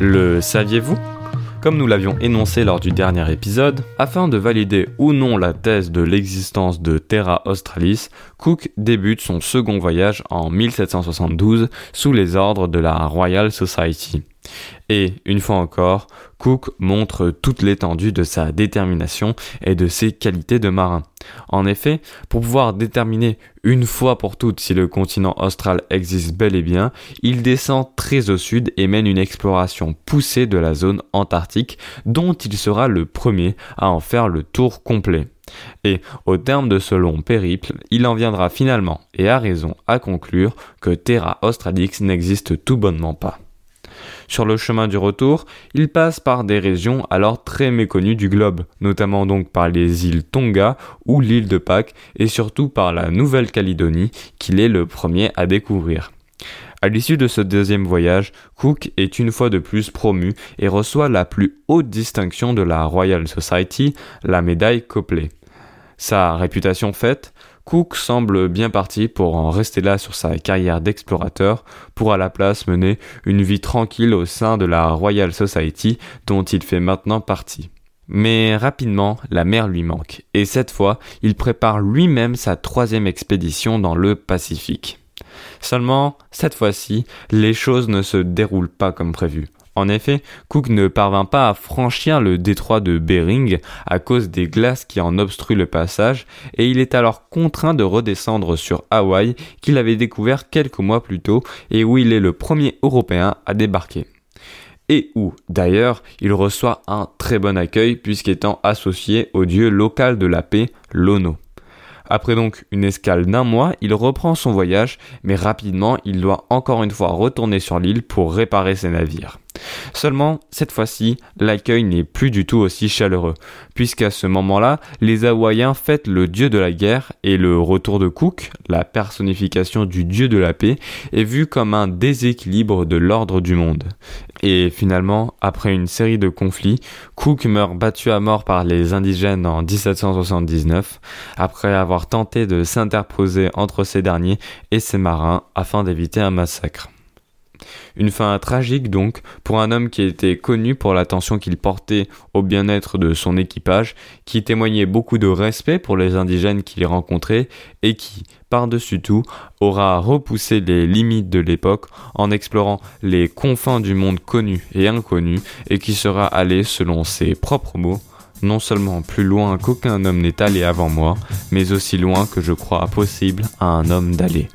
Le saviez-vous? Comme nous l'avions énoncé lors du dernier épisode, afin de valider ou non la thèse de l'existence de Terra Australis, Cook débute son second voyage en 1772 sous les ordres de la Royal Society. Et, une fois encore, Cook montre toute l'étendue de sa détermination et de ses qualités de marin. En effet, pour pouvoir déterminer une fois pour toutes si le continent austral existe bel et bien, il descend très au sud et mène une exploration poussée de la zone antarctique dont il sera le premier à en faire le tour complet. Et au terme de ce long périple, il en viendra finalement, et à raison, à conclure que Terra Australix n'existe tout bonnement pas. Sur le chemin du retour, il passe par des régions alors très méconnues du globe, notamment donc par les îles Tonga ou l'île de Pâques et surtout par la Nouvelle-Calédonie qu'il est le premier à découvrir. À l'issue de ce deuxième voyage, Cook est une fois de plus promu et reçoit la plus haute distinction de la Royal Society, la médaille Copley. Sa réputation faite, Cook semble bien parti pour en rester là sur sa carrière d'explorateur, pour à la place mener une vie tranquille au sein de la Royal Society dont il fait maintenant partie. Mais rapidement, la mer lui manque, et cette fois, il prépare lui-même sa troisième expédition dans le Pacifique. Seulement, cette fois-ci, les choses ne se déroulent pas comme prévu. En effet, Cook ne parvint pas à franchir le détroit de Bering à cause des glaces qui en obstruent le passage et il est alors contraint de redescendre sur Hawaï qu'il avait découvert quelques mois plus tôt et où il est le premier Européen à débarquer. Et où, d'ailleurs, il reçoit un très bon accueil puisqu'étant associé au dieu local de la paix, Lono. Après donc une escale d'un mois, il reprend son voyage, mais rapidement il doit encore une fois retourner sur l'île pour réparer ses navires. Seulement, cette fois-ci, l'accueil n'est plus du tout aussi chaleureux, puisqu'à ce moment-là, les Hawaïens fêtent le dieu de la guerre et le retour de Cook, la personnification du dieu de la paix, est vu comme un déséquilibre de l'ordre du monde. Et finalement, après une série de conflits, Cook meurt battu à mort par les indigènes en 1779, après avoir tenté de s'interposer entre ces derniers et ses marins afin d'éviter un massacre. Une fin tragique donc pour un homme qui était connu pour l'attention qu'il portait au bien-être de son équipage, qui témoignait beaucoup de respect pour les indigènes qu'il rencontrait et qui, par-dessus tout, aura repoussé les limites de l'époque en explorant les confins du monde connu et inconnu et qui sera allé, selon ses propres mots, non seulement plus loin qu'aucun homme n'est allé avant moi, mais aussi loin que je crois possible à un homme d'aller.